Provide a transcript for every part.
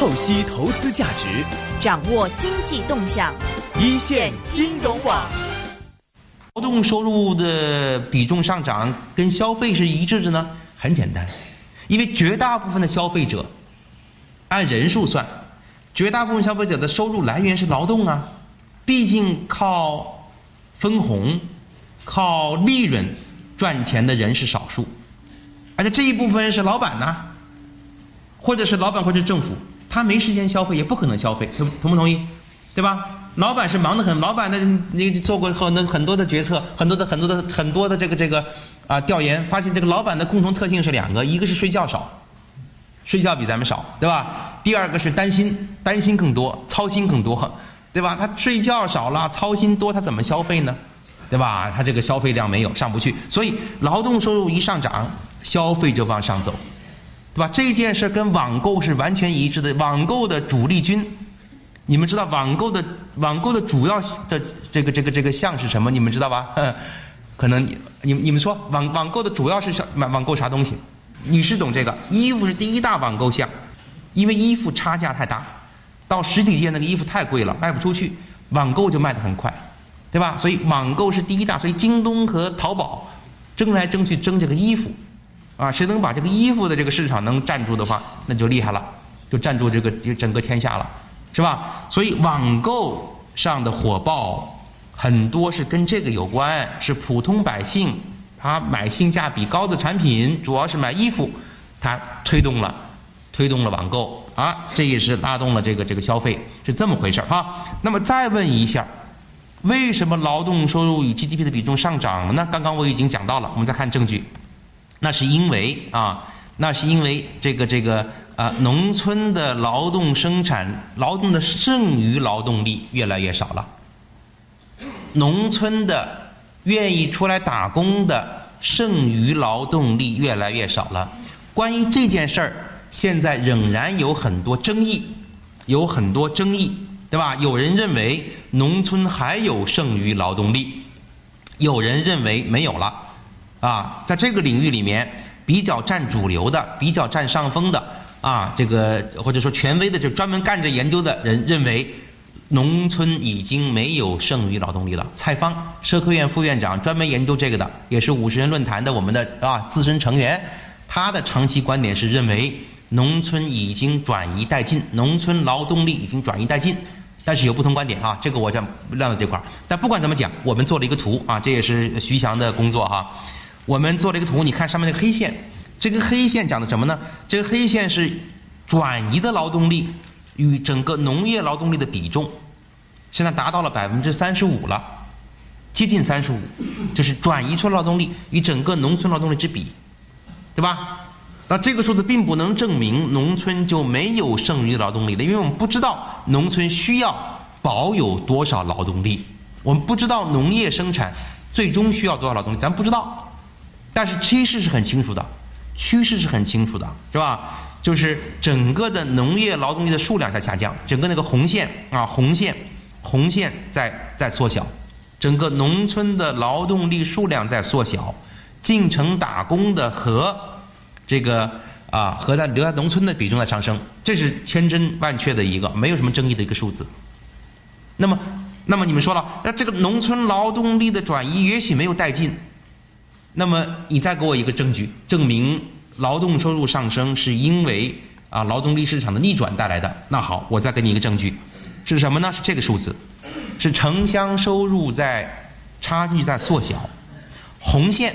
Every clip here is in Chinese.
透析投资价值，掌握经济动向，一线金融网。劳动收入的比重上涨跟消费是一致的呢？很简单，因为绝大部分的消费者按人数算，绝大部分消费者的收入来源是劳动啊，毕竟靠分红、靠利润赚钱的人是少数，而且这一部分人是老板呐，或者是老板或者政府，他没时间消费，也不可能消费，同同不同意？对吧？老板是忙得很，老板的你做过很多很多的决策，很多的很多的很多的这个这个啊调研，发现这个老板的共同特性是两个，一个是睡觉少，睡觉比咱们少，对吧？第二个是担心，担心更多，操心更多，对吧？他睡觉少了，操心多，他怎么消费呢？对吧？他这个消费量没有上不去，所以劳动收入一上涨，消费就往上走，对吧？这件事跟网购是完全一致的，网购的主力军。你们知道网购的网购的主要的这个这个这个项是什么？你们知道吧？可能你你你们说网网购的主要是网网购啥东西？女士懂这个，衣服是第一大网购项，因为衣服差价太大，到实体店那个衣服太贵了，卖不出去，网购就卖得很快，对吧？所以网购是第一大，所以京东和淘宝争来争去争这个衣服，啊，谁能把这个衣服的这个市场能占住的话，那就厉害了，就占住这个整个天下了。是吧？所以网购上的火爆很多是跟这个有关，是普通百姓他买性价比高的产品，主要是买衣服，他推动了推动了网购啊，这也是拉动了这个这个消费，是这么回事哈。那么再问一下，为什么劳动收入与 GDP 的比重上涨了呢？刚刚我已经讲到了，我们再看证据，那是因为啊，那是因为这个这个。啊，农村的劳动生产劳动的剩余劳动力越来越少了，农村的愿意出来打工的剩余劳动力越来越少了。关于这件事儿，现在仍然有很多争议，有很多争议，对吧？有人认为农村还有剩余劳动力，有人认为没有了。啊，在这个领域里面，比较占主流的，比较占上风的。啊，这个或者说权威的，就专门干这研究的人认为，农村已经没有剩余劳动力了。蔡方，社科院副院长，专门研究这个的，也是五十人论坛的我们的啊资深成员。他的长期观点是认为，农村已经转移殆尽，农村劳动力已经转移殆尽。但是有不同观点啊，这个我讲晾在这块儿。但不管怎么讲，我们做了一个图啊，这也是徐翔的工作哈。我们做了一个图，你看上面那个黑线。这个黑线讲的什么呢？这个黑线是转移的劳动力与整个农业劳动力的比重，现在达到了百分之三十五了，接近三十五，就是转移出劳动力与整个农村劳动力之比，对吧？那这个数字并不能证明农村就没有剩余劳动力了，因为我们不知道农村需要保有多少劳动力，我们不知道农业生产最终需要多少劳动力，咱不知道，但是趋势是很清楚的。趋势是很清楚的，是吧？就是整个的农业劳动力的数量在下降，整个那个红线啊，红线，红线在在缩小，整个农村的劳动力数量在缩小，进城打工的和这个啊和在留在农村的比重在上升，这是千真万确的一个没有什么争议的一个数字。那么，那么你们说了，那这个农村劳动力的转移也许没有带进。那么你再给我一个证据，证明劳动收入上升是因为啊劳动力市场的逆转带来的。那好，我再给你一个证据，是什么呢？是这个数字，是城乡收入在差距在缩小。红线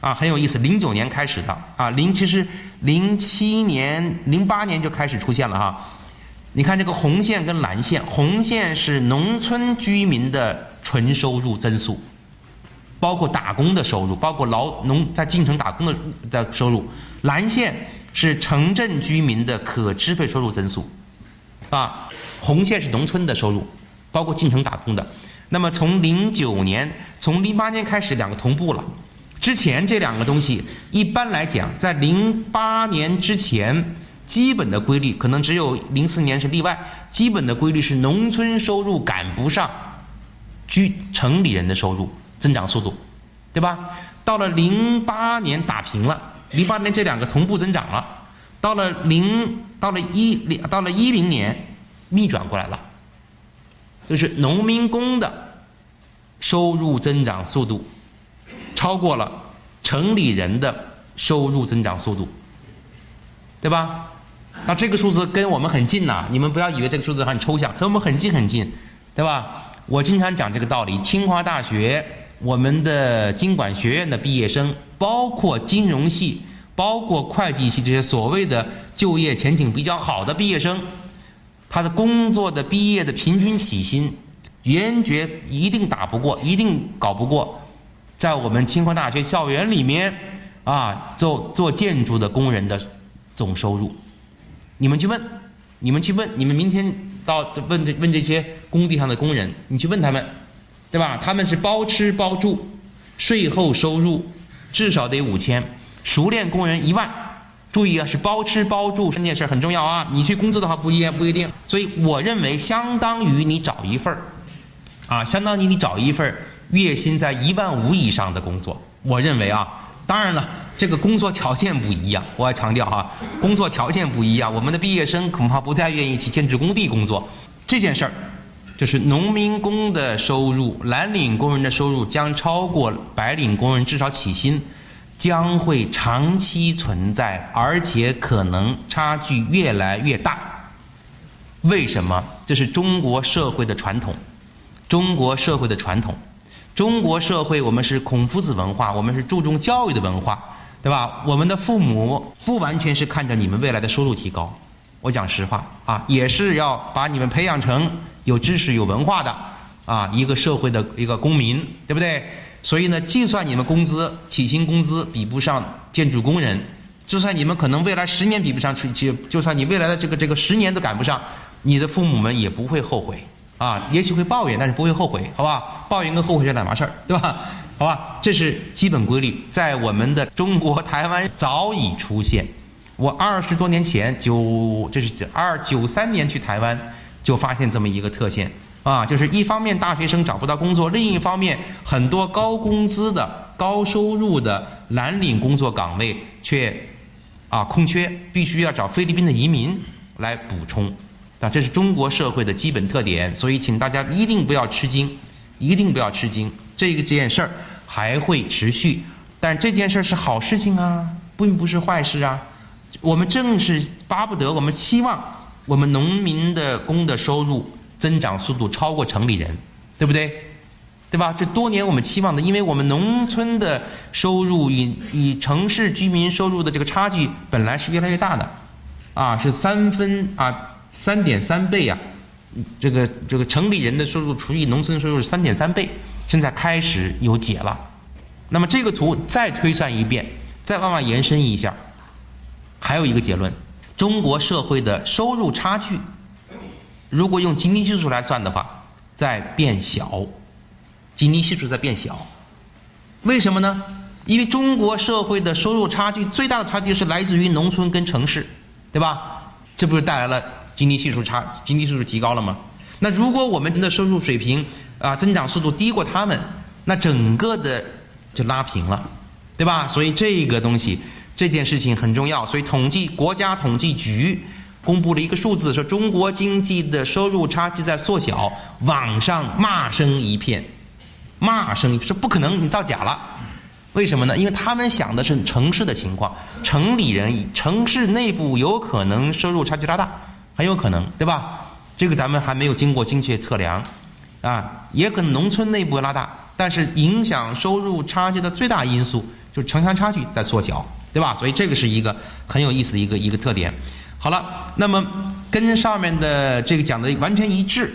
啊很有意思，零九年开始的啊零其实零七年零八年就开始出现了哈。你看这个红线跟蓝线，红线是农村居民的纯收入增速。包括打工的收入，包括劳农在进城打工的的收入，蓝线是城镇居民的可支配收入增速，啊，红线是农村的收入，包括进城打工的。那么从零九年，从零八年开始，两个同步了。之前这两个东西，一般来讲，在零八年之前，基本的规律可能只有零四年是例外，基本的规律是农村收入赶不上居城里人的收入。增长速度，对吧？到了零八年打平了，零八年这两个同步增长了，到了零，到了一零，到了一零年，逆转过来了，就是农民工的收入增长速度超过了城里人的收入增长速度，对吧？那这个数字跟我们很近呐，你们不要以为这个数字很抽象，和我们很近很近，对吧？我经常讲这个道理。清华大学我们的经管学院的毕业生，包括金融系、包括会计系这些所谓的就业前景比较好的毕业生，他的工作的毕业的平均起薪，坚决一定打不过，一定搞不过，在我们清华大学校园里面啊，做做建筑的工人的总收入。你们去问，你们去问，你们明天到问这问这些工地上的工人，你去问他们，对吧？他们是包吃包住，税后收入至少得五千，熟练工人一万。注意啊，是包吃包住这件事很重要啊。你去工作的话不一不一定，所以我认为相当于你找一份儿啊，相当于你找一份儿月薪在一万五以上的工作。我认为啊，当然了。这个工作条件不一样，我要强调哈，工作条件不一样，我们的毕业生恐怕不太愿意去建筑工地工作。这件事儿，就是农民工的收入、蓝领工人的收入将超过白领工人，至少起薪将会长期存在，而且可能差距越来越大。为什么？这是中国社会的传统，中国社会的传统，中国社会我们是孔夫子文化，我们是注重教育的文化。对吧？我们的父母不完全是看着你们未来的收入提高，我讲实话啊，也是要把你们培养成有知识、有文化的啊一个社会的一个公民，对不对？所以呢，就算你们工资起薪工资比不上建筑工人，就算你们可能未来十年比不上，就就算你未来的这个这个十年都赶不上，你的父母们也不会后悔啊，也许会抱怨，但是不会后悔，好吧？抱怨跟后悔是两码事儿，对吧？好吧，这是基本规律，在我们的中国台湾早已出现。我二十多年前九，这是二九三年去台湾，就发现这么一个特性啊，就是一方面大学生找不到工作，另一方面很多高工资的、高收入的蓝领工作岗位却啊空缺，必须要找菲律宾的移民来补充啊，这是中国社会的基本特点，所以请大家一定不要吃惊，一定不要吃惊。这个这件事儿还会持续，但这件事儿是好事情啊，并不是坏事啊。我们正是巴不得，我们期望我们农民的工的收入增长速度超过城里人，对不对？对吧？这多年我们期望的，因为我们农村的收入与与城市居民收入的这个差距本来是越来越大的，啊，是三分啊三点三倍啊，这个这个城里人的收入除以农村收入是三点三倍。现在开始有解了，那么这个图再推算一遍，再往外延伸一下，还有一个结论：中国社会的收入差距，如果用基尼系数来算的话，在变小，基尼系数在变小。为什么呢？因为中国社会的收入差距最大的差距是来自于农村跟城市，对吧？这不是带来了吉尼系数差，吉尼系数提高了吗？那如果我们的收入水平，啊，增长速度低过他们，那整个的就拉平了，对吧？所以这个东西，这件事情很重要。所以统计国家统计局公布了一个数字，说中国经济的收入差距在缩小，网上骂声一片，骂声说不可能，你造假了。为什么呢？因为他们想的是城市的情况，城里人城市内部有可能收入差距拉大，很有可能，对吧？这个咱们还没有经过精确测量。啊，也可能农村内部拉大，但是影响收入差距的最大因素就是城乡差距在缩小，对吧？所以这个是一个很有意思的一个一个特点。好了，那么跟上面的这个讲的完全一致，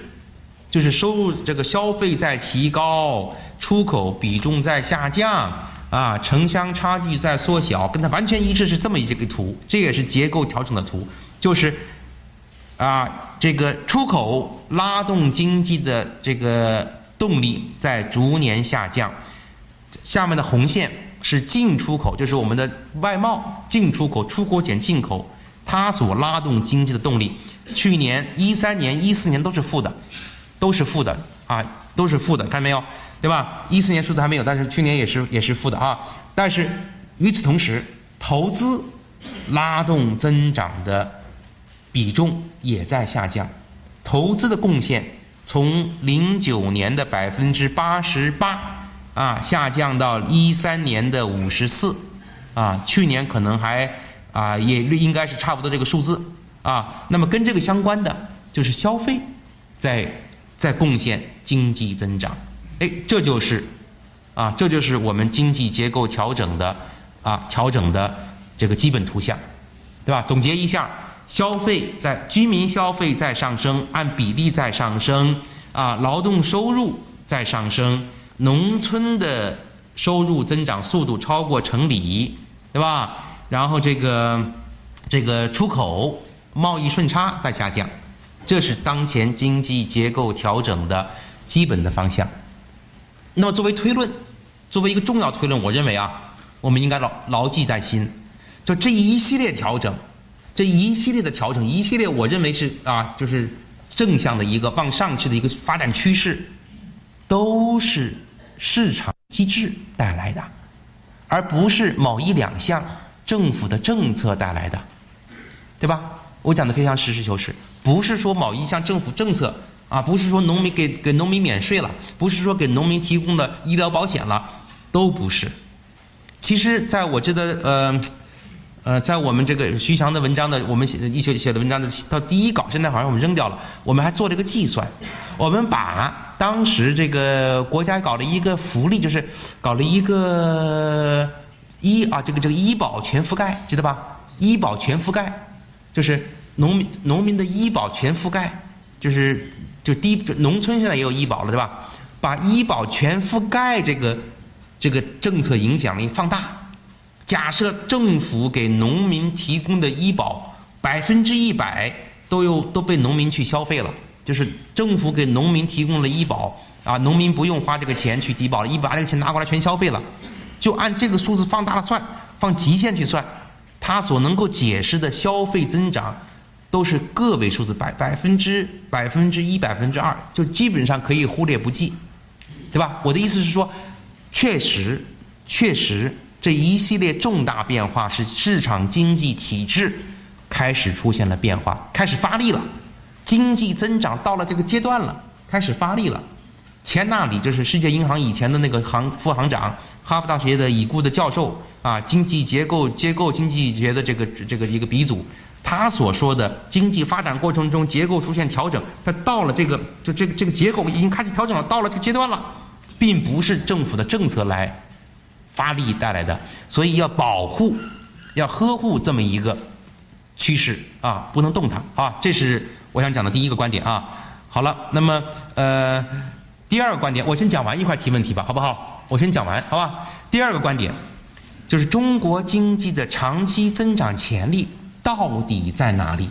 就是收入这个消费在提高，出口比重在下降，啊，城乡差距在缩小，跟它完全一致是这么一个图，这也是结构调整的图，就是。啊，这个出口拉动经济的这个动力在逐年下降。下面的红线是进出口，就是我们的外贸进出口，出口减进口，它所拉动经济的动力。去年一三年、一四年都是负的，都是负的啊，都是负的，看到没有？对吧？一四年数字还没有，但是去年也是也是负的啊。但是与此同时，投资拉动增长的比重也在下降，投资的贡献从零九年的百分之八十八啊下降到一三年的五十四啊，去年可能还啊也应该是差不多这个数字啊。那么跟这个相关的就是消费在在贡献经济增长，哎，这就是啊这就是我们经济结构调整的啊调整的这个基本图像，对吧？总结一下。消费在居民消费在上升，按比例在上升啊，劳动收入在上升，农村的收入增长速度超过城里，对吧？然后这个这个出口贸易顺差在下降，这是当前经济结构调整的基本的方向。那么作为推论，作为一个重要推论，我认为啊，我们应该牢牢记在心，就这一系列调整。这一系列的调整，一系列我认为是啊，就是正向的一个往上去的一个发展趋势，都是市场机制带来的，而不是某一两项政府的政策带来的，对吧？我讲的非常实事求是，不是说某一项政府政策啊，不是说农民给给农民免税了，不是说给农民提供的医疗保险了，都不是。其实，在我觉得呃。呃，在我们这个徐翔的文章的，我们写一写写的文章的到第一稿，现在好像我们扔掉了。我们还做了一个计算，我们把当时这个国家搞了一个福利，就是搞了一个医啊，这个这个医保全覆盖，记得吧？医保全覆盖，就是农民农民的医保全覆盖，就是就低农村现在也有医保了，对吧？把医保全覆盖这个这个政策影响力放大。假设政府给农民提供的医保百分之一百都有都被农民去消费了，就是政府给农民提供了医保啊，农民不用花这个钱去低保了，一把这个钱拿过来全消费了，就按这个数字放大了算，放极限去算，它所能够解释的消费增长都是个位数字，百百分之百分之一百分之二，就基本上可以忽略不计，对吧？我的意思是说，确实确实。这一系列重大变化是市场经济体制开始出现了变化，开始发力了，经济增长到了这个阶段了，开始发力了。钱纳里就是世界银行以前的那个行副行长，哈佛大学的已故的教授啊，经济结构结构经济学的这个这个一个鼻祖，他所说的经济发展过程中结构出现调整，他到了这个这这个这个结构已经开始调整了，到了这个阶段了，并不是政府的政策来。发力带来的，所以要保护、要呵护这么一个趋势啊，不能动它啊。这是我想讲的第一个观点啊。好了，那么呃，第二个观点，我先讲完一块提问题吧，好不好？我先讲完，好吧？第二个观点就是中国经济的长期增长潜力到底在哪里？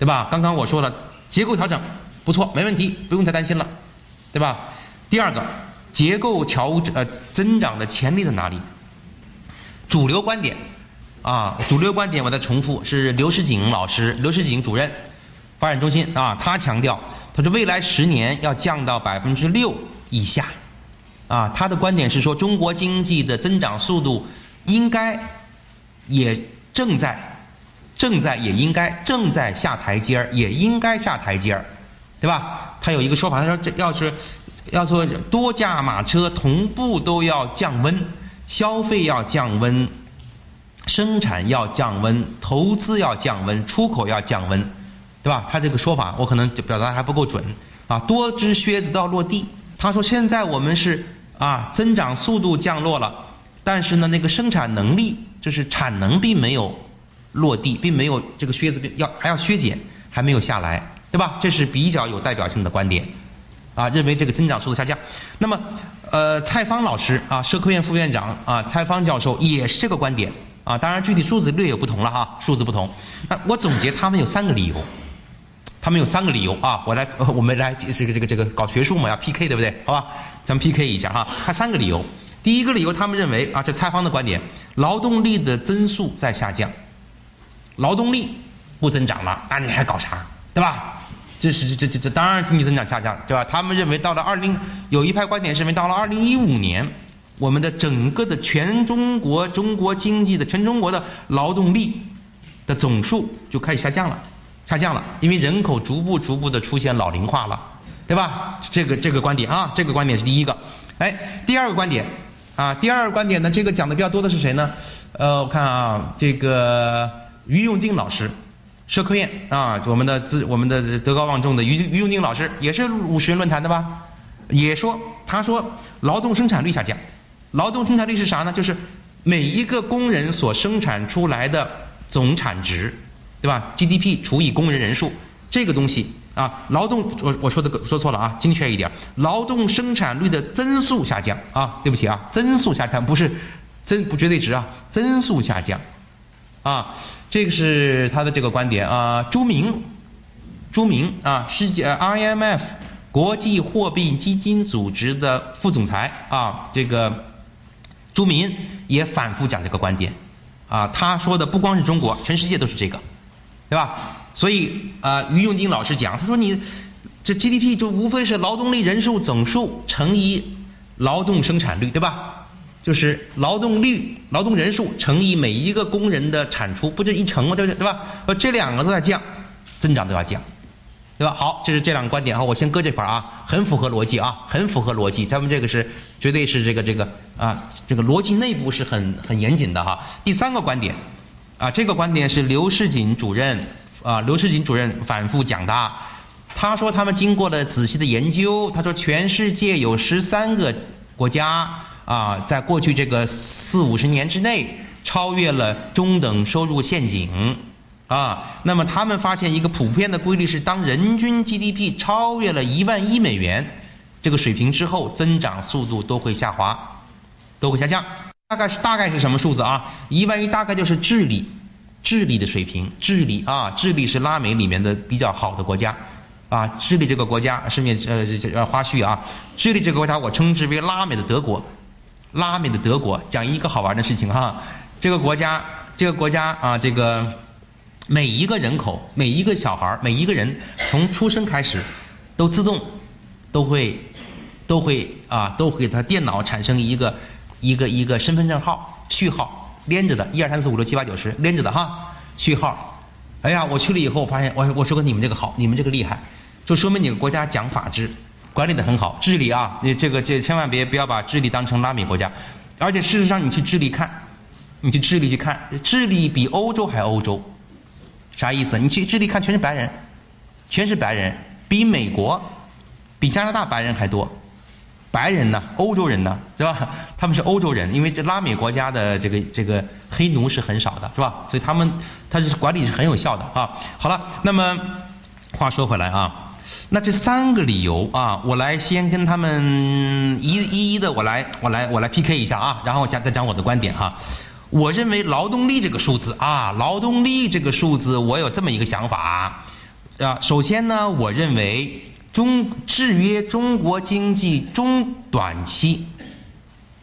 对吧？刚刚我说了，结构调整不错，没问题，不用太担心了，对吧？第二个。结构调整呃增长的潜力在哪里？主流观点啊，主流观点我再重复是刘世锦老师，刘世锦主任，发展中心啊，他强调，他说未来十年要降到百分之六以下啊，他的观点是说中国经济的增长速度应该也正在正在也应该正在下台阶儿，也应该下台阶儿，对吧？他有一个说法，他说这要是。要说多驾马车同步都要降温，消费要降温，生产要降温，投资要降温，出口要降温，对吧？他这个说法我可能表达还不够准啊。多只靴子都要落地。他说现在我们是啊增长速度降落了，但是呢那个生产能力就是产能并没有落地，并没有这个靴子要还要削减，还没有下来，对吧？这是比较有代表性的观点。啊，认为这个增长速度下降。那么，呃，蔡方老师啊，社科院副院长啊，蔡方教授也是这个观点啊。当然，具体数字略有不同了哈，数字不同。那我总结他们有三个理由，他们有三个理由啊。我来，我们来这个这个这个搞学术嘛，要 PK 对不对？好吧，咱们 PK 一下哈。他三个理由，第一个理由，他们认为啊，这蔡方的观点，劳动力的增速在下降，劳动力不增长了，那你还搞啥？对吧？这是这这这当然经济增长下降，对吧？他们认为到了二零，有一派观点认为到了二零一五年，我们的整个的全中国中国经济的全中国的劳动力的总数就开始下降了，下降了，因为人口逐步逐步的出现老龄化了，对吧？这个这个观点啊，这个观点是第一个。哎，第二个观点啊，第二个观点呢，这个讲的比较多的是谁呢？呃，我看啊，这个于永定老师，社科院啊，我们的自我们的德高望重的于于永定老师，也是五十人论坛的吧？也说，他说劳动生产率下降，劳动生产率是啥呢？就是每一个工人所生产出来的总产值，对吧？GDP 除以工人人数，这个东西啊，劳动我我说的说错了啊，精确一点，劳动生产率的增速下降啊，对不起啊，增速下降不是增不绝对值啊，增速下降啊，这个是他的这个观点啊。朱明，朱明啊，世界 IMF。国际货币基金组织的副总裁啊，这个朱民也反复讲这个观点啊。他说的不光是中国，全世界都是这个，对吧？所以啊，于永丁老师讲，他说你这 GDP 就无非是劳动力人数总数乘以劳动生产率，对吧？就是劳动率、劳动人数乘以每一个工人的产出，不就一乘吗？对不对？对吧？呃，这两个都在降，增长都要降。对吧？好，这是这两个观点啊，我先搁这块儿啊，很符合逻辑啊，很符合逻辑。咱们这个是绝对是这个这个啊，这个逻辑内部是很很严谨的哈。第三个观点啊，这个观点是刘世锦主任啊，刘世锦主任反复讲的。他说他们经过了仔细的研究，他说全世界有十三个国家啊，在过去这个四五十年之内超越了中等收入陷阱。啊，那么他们发现一个普遍的规律是，当人均 GDP 超越了一万亿美元这个水平之后，增长速度都会下滑，都会下降。大概是大概是什么数字啊？一万亿大概就是智利，智利的水平，智利啊，智利是拉美里面的比较好的国家啊。智利这个国家，顺便呃呃花絮啊，智利这个国家我称之为拉美的德国，拉美的德国。讲一个好玩的事情哈，这个国家，这个国家啊，这个。每一个人口，每一个小孩每一个人从出生开始，都自动都会都会啊，都会给他电脑产生一个一个一个身份证号序号连着的，一二三四五六七八九十连着的哈序号。哎呀，我去了以后，我发现我我说个你们这个好，你们这个厉害，就说明你们国家讲法治，管理的很好。智利啊，你这个这千万别不要把智利当成拉美国家，而且事实上你去智利看，你去智利去看，智利比欧洲还欧洲。啥意思？你去智利看，全是白人，全是白人，比美国、比加拿大白人还多。白人呢，欧洲人呢，是吧？他们是欧洲人，因为这拉美国家的这个这个黑奴是很少的，是吧？所以他们他是管理是很有效的啊。好了，那么话说回来啊，那这三个理由啊，我来先跟他们一一一的我来我来我来 PK 一下啊，然后讲再讲我的观点哈。我认为劳动力这个数字啊，劳动力这个数字，我有这么一个想法啊。首先呢，我认为中制约中国经济中短期，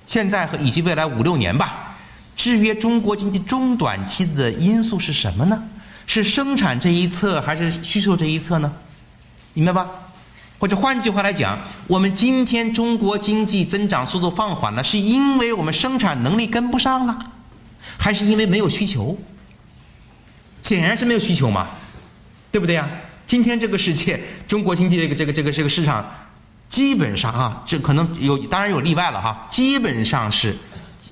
现在和以及未来五六年吧，制约中国经济中短期的因素是什么呢？是生产这一侧还是需求这一侧呢？明白吧？或者换句话来讲，我们今天中国经济增长速度放缓了，是因为我们生产能力跟不上了。还是因为没有需求，显然是没有需求嘛，对不对呀？今天这个世界，中国经济这个这个这个这个市场，基本上啊，这可能有当然有例外了哈，基本上是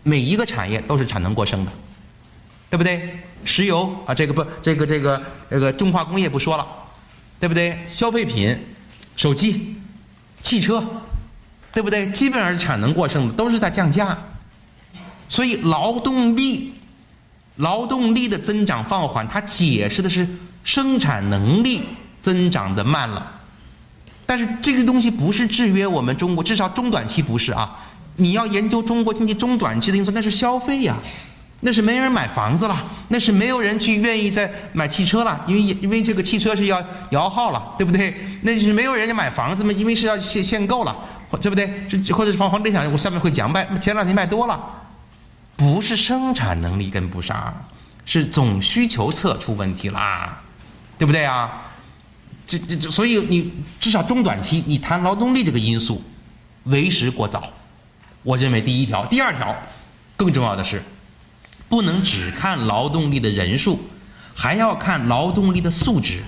每一个产业都是产能过剩的，对不对？石油啊，这个不这个这个这个重化工业不说了，对不对？消费品、手机、汽车，对不对？基本上是产能过剩的，都是在降价。所以劳动力，劳动力的增长放缓，它解释的是生产能力增长的慢了。但是这个东西不是制约我们中国，至少中短期不是啊。你要研究中国经济中短期的因素，那是消费呀，那是没人买房子了，那是没有人去愿意再买汽车了，因为因为这个汽车是要摇号了，对不对？那是没有人家买房子嘛，因为是要限限购了，对不对？或者是房房地产，我下面会讲卖，前两天卖多了。不是生产能力跟不上，是总需求侧出问题啦，对不对啊？这这这，所以你至少中短期你谈劳动力这个因素为时过早。我认为第一条，第二条更重要的是，不能只看劳动力的人数，还要看劳动力的素质。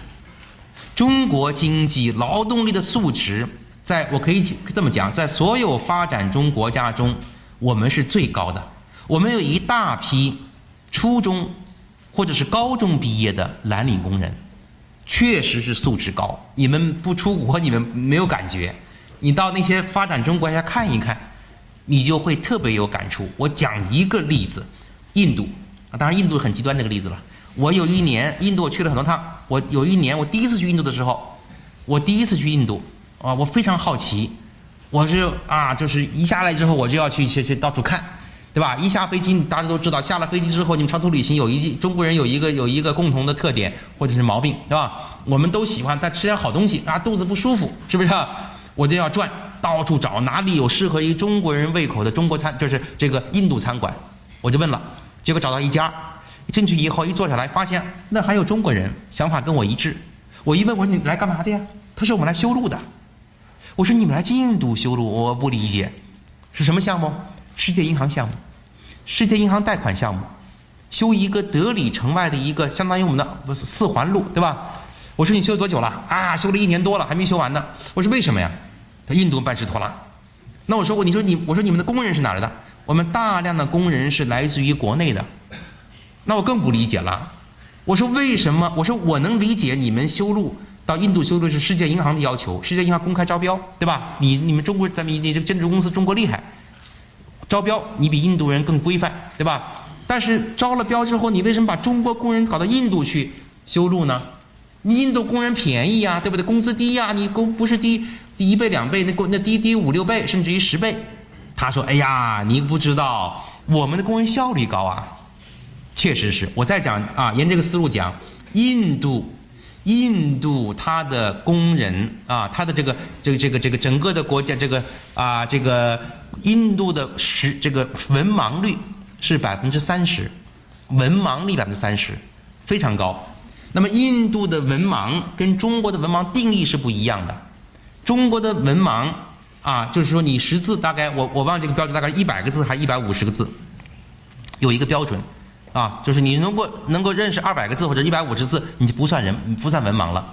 中国经济劳动力的素质，在我可以这么讲，在所有发展中国家中，我们是最高的。我们有一大批初中或者是高中毕业的蓝领工人，确实是素质高。你们不出国，你们没有感觉。你到那些发展中国家看一看，你就会特别有感触。我讲一个例子，印度啊，当然印度很极端这个例子了。我有一年印度我去了很多趟，我有一年我第一次去印度的时候，我第一次去印度啊，我非常好奇，我是啊，就是一下来之后我就要去去去到处看，对吧？一下飞机大家都知道，下了飞机之后你们长途旅行有一中国人有一个有一个共同的特点或者是毛病，对吧？我们都喜欢再吃点好东西啊，肚子不舒服是不是？我就要转到处找哪里有适合于中国人胃口的中国餐，就是这个印度餐馆，我就问了，结果找到一家。进去以后一坐下来，发现那还有中国人，想法跟我一致。我一问，我说你来干嘛的呀？他说我们来修路的。我说你们来印度修路，我不理解，是什么项目？世界银行项目，世界银行贷款项目，修一个德里城外的一个相当于我们的不是四环路，对吧？我说你修多久了？啊，修了一年多了，还没修完呢。我说为什么呀？他印度办事拖拉。那我说过，你说你，我说你们的工人是哪来的？我们大量的工人是来自于国内的。那我更不理解了，我说为什么？我说我能理解你们修路到印度修路是世界银行的要求，世界银行公开招标，对吧？你你们中国咱们你这个建筑公司中国厉害，招标你比印度人更规范，对吧？但是招了标之后，你为什么把中国工人搞到印度去修路呢？你印度工人便宜呀，对不对？工资低呀，你工不是低低一倍两倍，那工那低低五六倍，甚至于十倍。他说：“哎呀，你不知道我们的工人效率高啊。”确实是，我在讲啊，沿这个思路讲，印度，印度它的工人啊，它的这个这个这个这个整个的国家这个啊这个印度的实这个文盲率是百分之三十，文盲率百分之三十，非常高。那么印度的文盲跟中国的文盲定义是不一样的，中国的文盲啊，就是说你识字大概我我忘这个标准大概一百个字还一百五十个字，有一个标准。啊，就是你能够能够认识二百个字或者一百五十字，你就不算人，不算文盲了。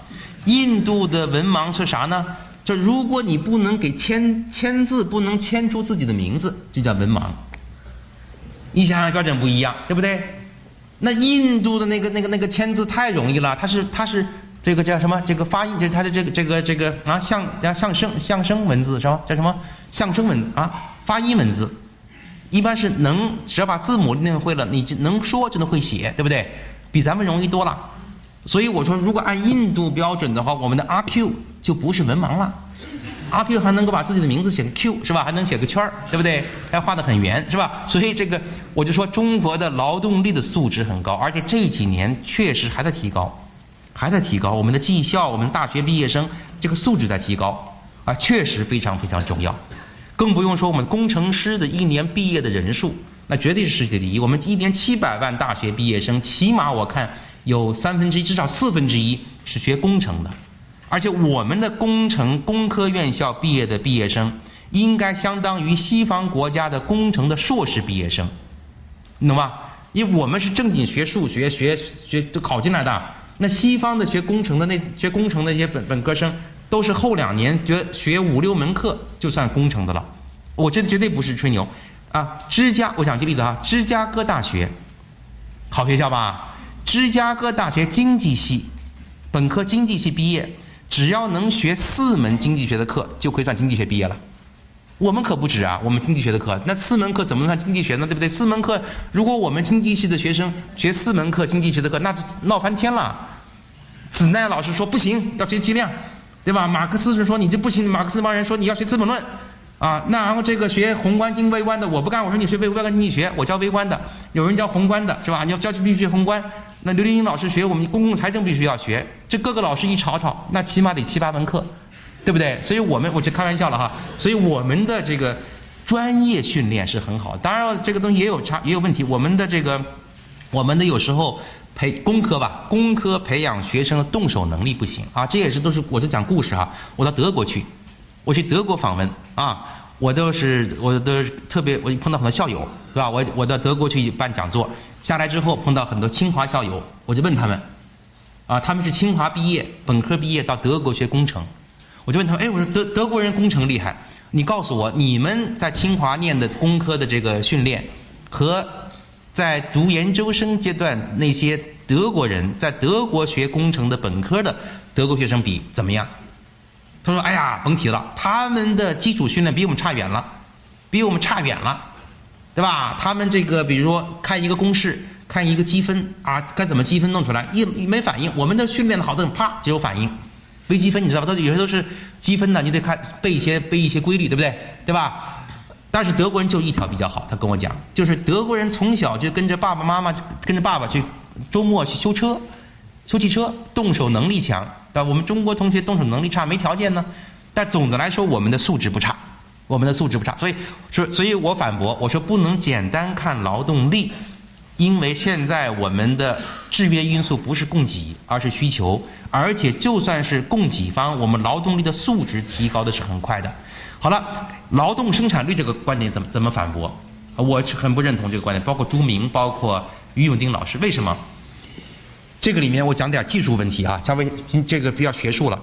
印度的文盲是啥呢？就如果你不能给签签字，不能签出自己的名字，就叫文盲。你想想标准不一样，对不对？那印度的那个那个那个签字太容易了，它是它是这个叫什么？这个发音就是它的这个这个这个啊象象声象声文字是吧？叫什么象声文字啊？发音文字。一般是能，只要把字母念会了，你就能说就能会写，对不对？比咱们容易多了。所以我说，如果按印度标准的话，我们的阿 Q 就不是文盲了。阿 Q 还能够把自己的名字写个 Q 是吧？还能写个圈儿，对不对？还画得很圆是吧？所以这个我就说，中国的劳动力的素质很高，而且这几年确实还在提高，还在提高。我们的技校，我们大学毕业生这个素质在提高啊，确实非常非常重要。更不用说我们工程师的一年毕业的人数，那绝对是世界第一。我们一年七百万大学毕业生，起码我看有三分之一，至少四分之一是学工程的。而且我们的工程工科院校毕业的毕业生，应该相当于西方国家的工程的硕士毕业生，你懂吧？因为我们是正经学数学、学学都考进来的，那西方的学工程的那学工程的那些本本科生。都是后两年学学五六门课就算工程的了，我这绝对不是吹牛啊！芝加，我讲个例子啊，芝加哥大学，好学校吧？芝加哥大学经济系本科经济系毕业，只要能学四门经济学的课，就可以算经济学毕业了。我们可不止啊，我们经济学的课，那四门课怎么能算经济学呢？对不对？四门课，如果我们经济系的学生学四门课经济学的课，那闹翻天了。子奈老师说不行，要学计量。对吧？马克思是说你这不行，马克思那帮人说你要学《资本论》，啊，那然后这个学宏观经微观的我不干，我说你学微观经济学，我教微观的，有人教宏观的是吧？你要教就必须学宏观。那刘玲玲老师学我们公共财政必须要学，这各个老师一吵吵，那起码得七八门课，对不对？所以我们我就开玩笑了哈，所以我们的这个专业训练是很好，当然这个东西也有差也有问题，我们的这个我们的有时候。培工科吧，工科培养学生的动手能力不行啊，这也是都是我是讲故事哈。我到德国去，我去德国访问啊，我都是我都特别我碰到很多校友，对吧？我我到德国去办讲座，下来之后碰到很多清华校友，我就问他们，啊，他们是清华毕业，本科毕业到德国学工程，我就问他们，哎，我说德德国人工程厉害，你告诉我，你们在清华念的工科的这个训练和在读研究生阶段那些德国人在德国学工程的本科的德国学生比怎么样？他说：“哎呀，甭提了，他们的基础训练比我们差远了，比我们差远了，对吧？他们这个，比如说看一个公式，看一个积分啊，该怎么积分弄出来，一没反应。我们的训练的好的很，啪就有反应。微积分你知道吧？都有些都是积分的，你得看背一些背一些规律，对不对？对吧？但是德国人就一条比较好，他跟我讲，就是德国人从小就跟着爸爸妈妈，跟着爸爸去周末去修车，修汽车，动手能力强。”但？我们中国同学动手能力差，没条件呢。但总的来说，我们的素质不差，我们的素质不差。所以说，所以我反驳，我说不能简单看劳动力，因为现在我们的制约因素不是供给，而是需求。而且就算是供给方，我们劳动力的素质提高的是很快的。好了，劳动生产率这个观点怎么怎么反驳？我是很不认同这个观点，包括朱明，包括于永丁老师，为什么？这个里面我讲点技术问题啊，稍微这个比较学术了。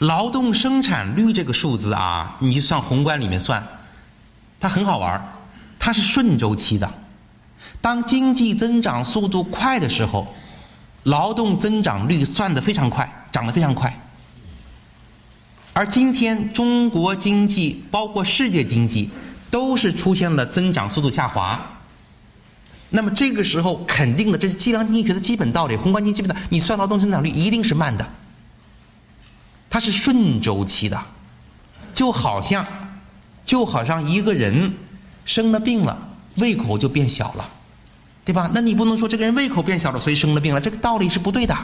劳动生产率这个数字啊，你算宏观里面算，它很好玩它是顺周期的。当经济增长速度快的时候，劳动增长率算得非常快，涨得非常快。而今天中国经济包括世界经济都是出现了增长速度下滑。那么这个时候肯定的，这是计量经济学的基本道理，宏观经济基本的，你算劳动生产率一定是慢的，它是顺周期的，就好像就好像一个人生了病了，胃口就变小了，对吧？那你不能说这个人胃口变小了，所以生了病了，这个道理是不对的。